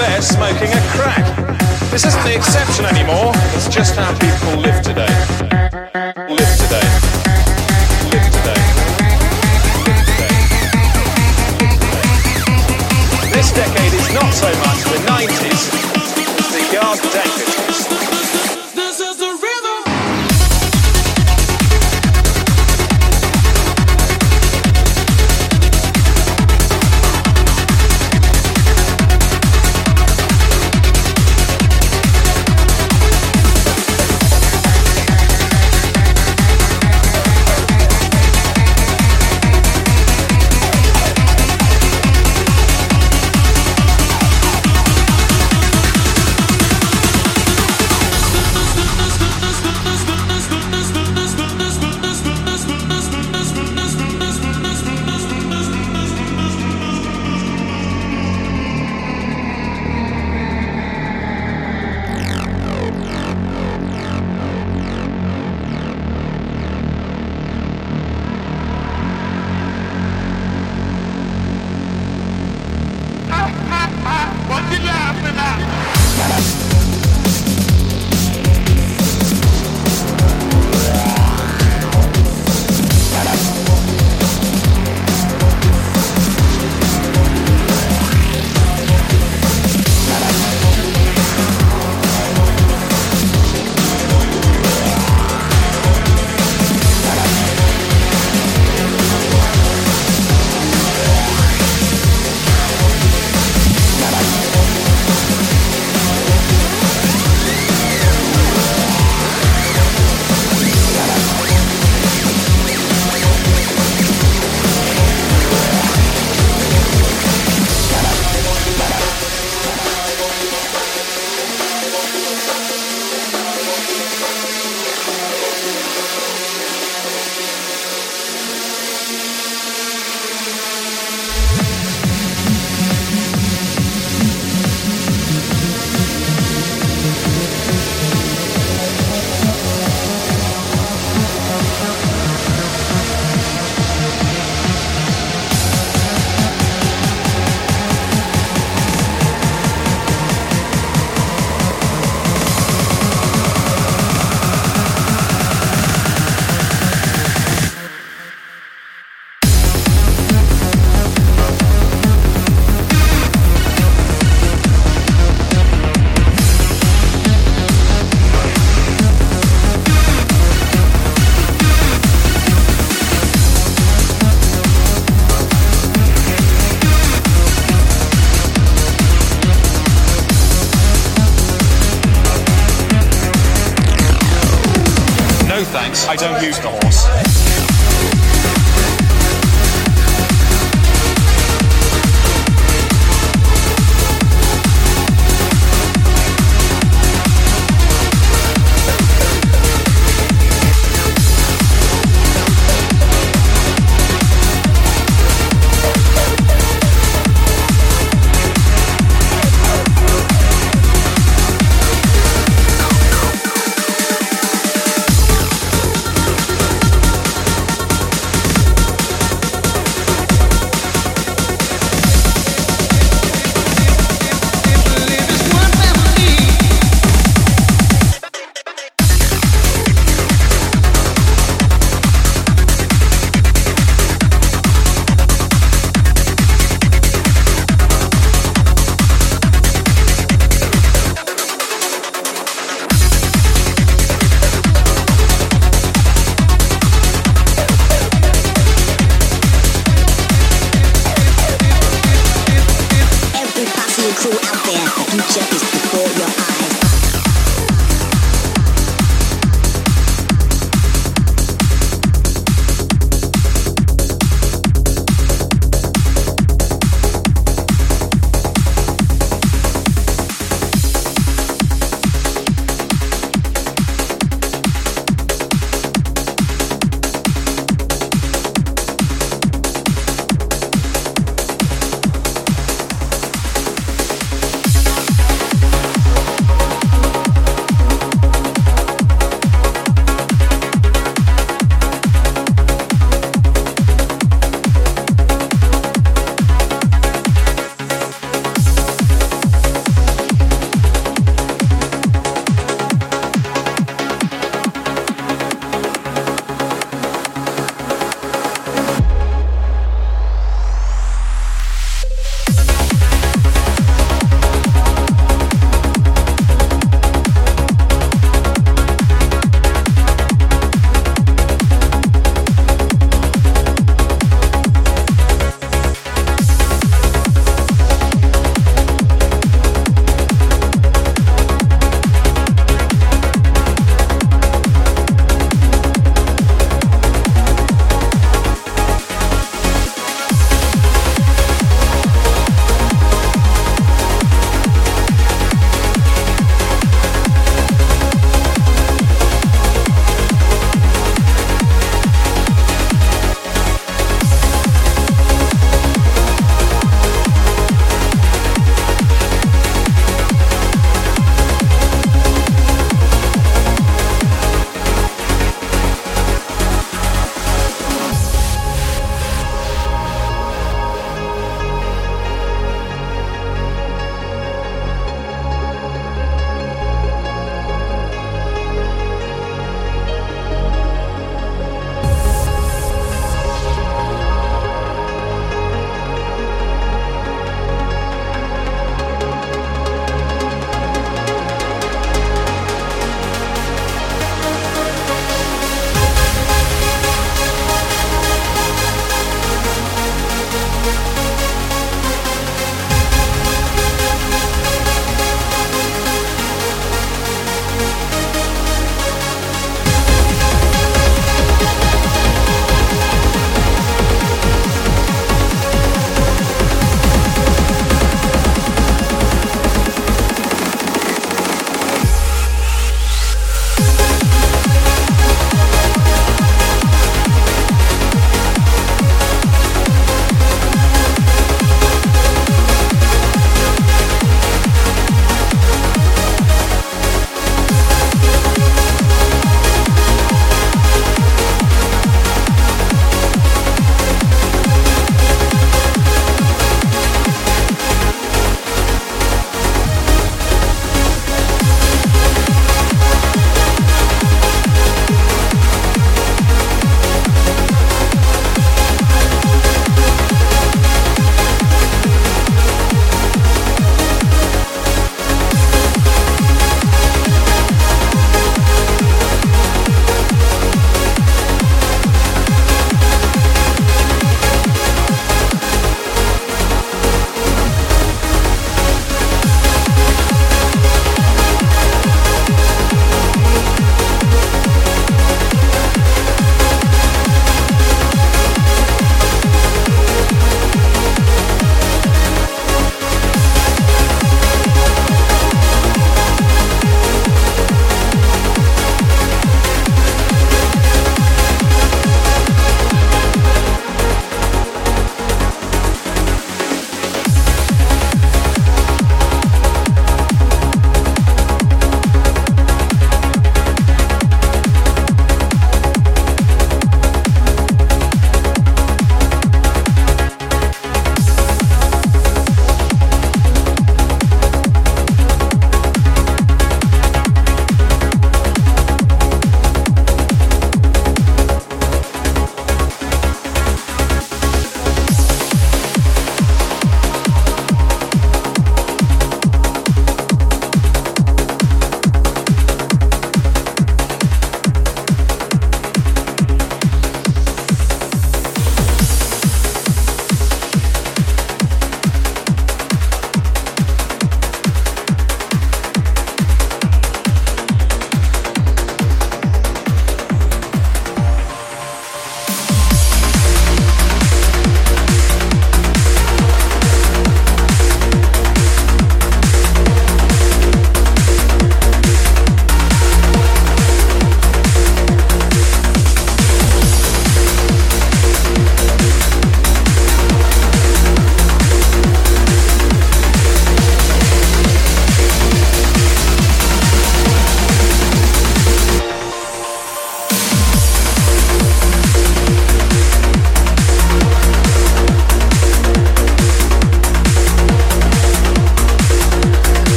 there smoking a crack. This isn't the exception anymore, it's just how people live today. Live today. Live today. Live today. This decade is not so much the 90s, it's the yard decade.